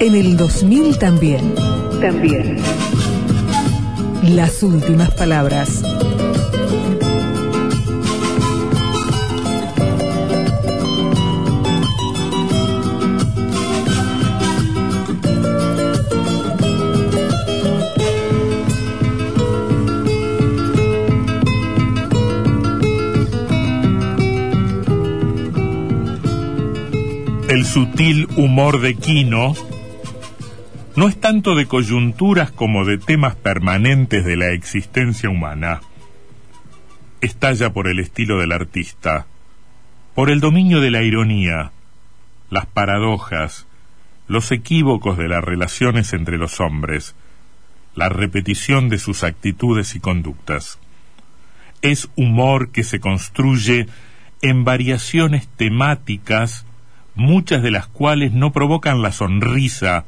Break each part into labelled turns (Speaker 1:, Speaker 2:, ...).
Speaker 1: En el 2000 también. También. Las últimas palabras.
Speaker 2: El sutil humor de Quino no es tanto de coyunturas como de temas permanentes de la existencia humana. Estalla por el estilo del artista, por el dominio de la ironía, las paradojas, los equívocos de las relaciones entre los hombres, la repetición de sus actitudes y conductas. Es humor que se construye en variaciones temáticas muchas de las cuales no provocan la sonrisa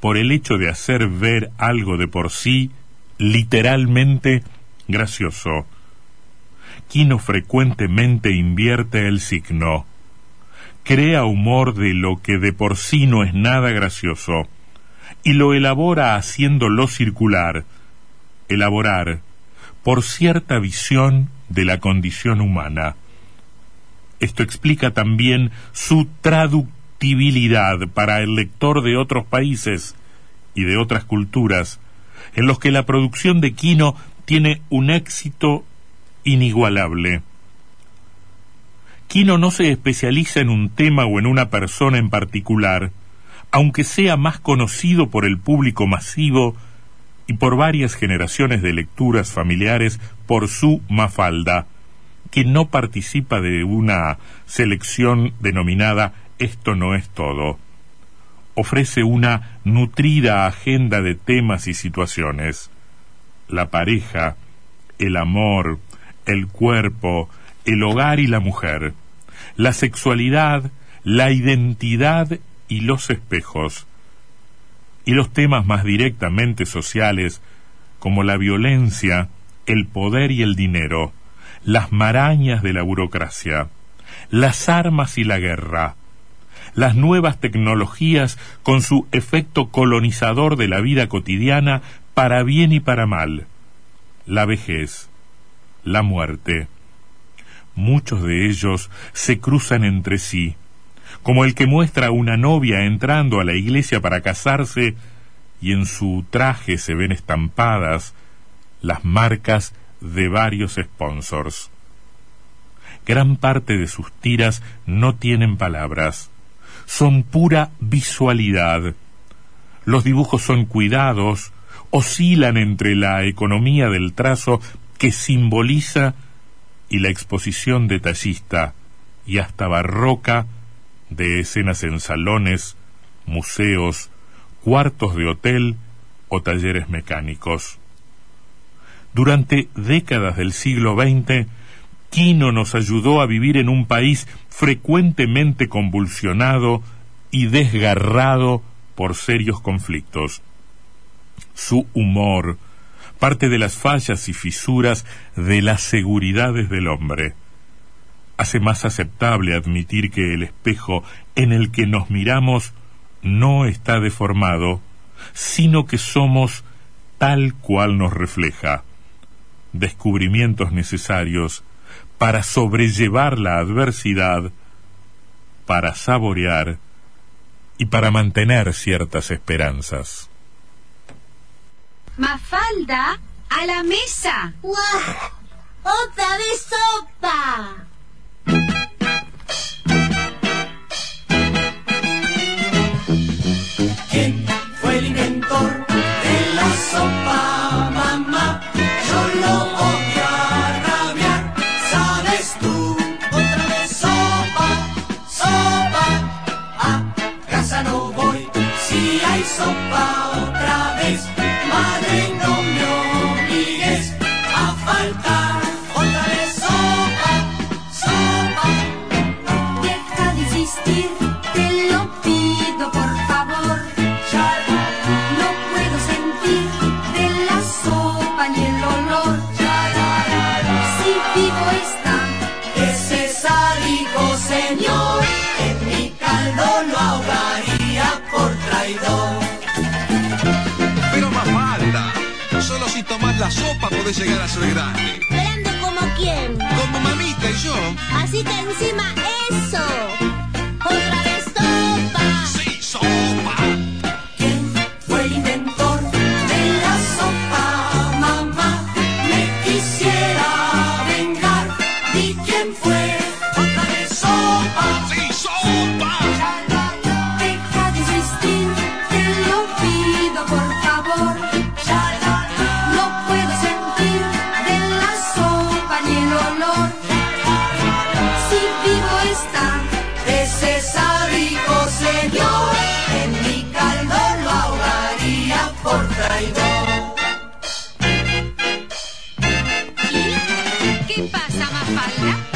Speaker 2: por el hecho de hacer ver algo de por sí literalmente gracioso. Quino frecuentemente invierte el signo. Crea humor de lo que de por sí no es nada gracioso y lo elabora haciéndolo circular, elaborar, por cierta visión de la condición humana. Esto explica también su para el lector de otros países y de otras culturas, en los que la producción de Quino tiene un éxito inigualable. Quino no se especializa en un tema o en una persona en particular, aunque sea más conocido por el público masivo y por varias generaciones de lecturas familiares por su Mafalda, que no participa de una selección denominada Esto no es todo. Ofrece una nutrida agenda de temas y situaciones. La pareja, el amor, el cuerpo, el hogar y la mujer, la sexualidad, la identidad y los espejos, y los temas más directamente sociales como la violencia, el poder y el dinero, las marañas de la burocracia, las armas y la guerra, las nuevas tecnologías con su efecto colonizador de la vida cotidiana para bien y para mal, la vejez, la muerte. Muchos de ellos se cruzan entre sí, como el que muestra a una novia entrando a la iglesia para casarse y en su traje se ven estampadas las marcas de varios sponsors. Gran parte de sus tiras no tienen palabras, son pura visualidad. Los dibujos son cuidados, oscilan entre la economía del trazo que simboliza y la exposición detallista y hasta barroca de escenas en salones, museos, cuartos de hotel o talleres mecánicos. Durante décadas del siglo XX, Quino nos ayudó a vivir en un país frecuentemente convulsionado y desgarrado por serios conflictos. Su humor, parte de las fallas y fisuras de las seguridades del hombre. Hace más aceptable admitir que el espejo en el que nos miramos no está deformado, sino que somos tal cual nos refleja descubrimientos necesarios para sobrellevar la adversidad, para saborear y para mantener ciertas esperanzas.
Speaker 3: Mafalda, a la mesa.
Speaker 4: ¡Otra vez sopa!
Speaker 5: si
Speaker 6: tomás la sopa podés llegar a ser grande.
Speaker 4: ¿Grande como quién?
Speaker 6: Como mamita y yo.
Speaker 4: Así que encima eso.
Speaker 5: está
Speaker 6: ese sádico
Speaker 3: señor? En mi caldo lo ahogaría por traidor. Qué pasa, Mafalda?